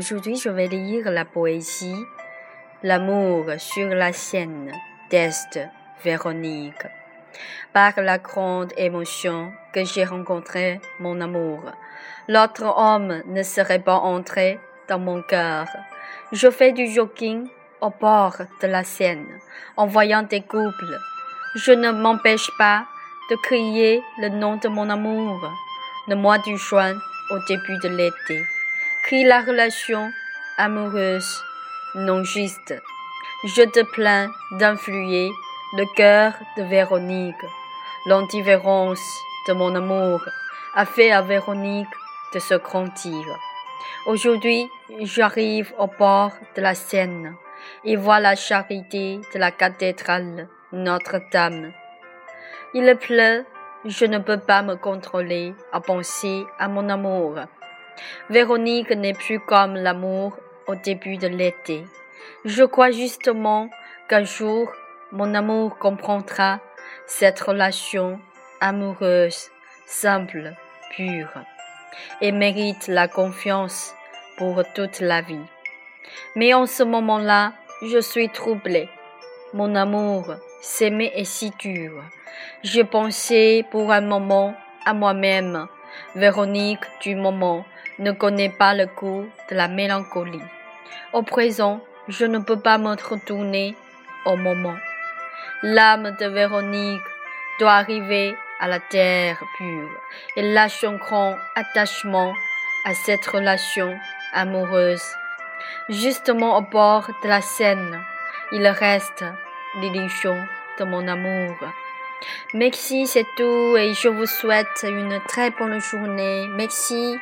Aujourd'hui, je vais lire la poésie L'amour sur la Seine d'Est Véronique. Par la grande émotion que j'ai rencontré mon amour, l'autre homme ne serait pas entré dans mon cœur. Je fais du jogging au bord de la Seine en voyant des couples. Je ne m'empêche pas de crier le nom de mon amour. Le mois du juin au début de l'été crie la relation amoureuse non juste. Je te plains d'influer le cœur de Véronique. L'indifférence de mon amour a fait à Véronique de se grandir. Aujourd'hui, j'arrive au bord de la Seine et vois la charité de la cathédrale Notre-Dame. Il pleut, je ne peux pas me contrôler à penser à mon amour. Véronique n'est plus comme l'amour au début de l'été. Je crois justement qu'un jour, mon amour comprendra cette relation amoureuse, simple, pure, et mérite la confiance pour toute la vie. Mais en ce moment-là, je suis troublée. Mon amour s'aimait est si dur. Je pensais pour un moment à moi-même. Véronique du moment ne connaît pas le goût de la mélancolie. Au présent, je ne peux pas me retourner au moment. L'âme de Véronique doit arriver à la terre pure et lâche un grand attachement à cette relation amoureuse. Justement au bord de la Seine, il reste l'illusion de mon amour. Merci, c'est tout et je vous souhaite une très bonne journée. Merci.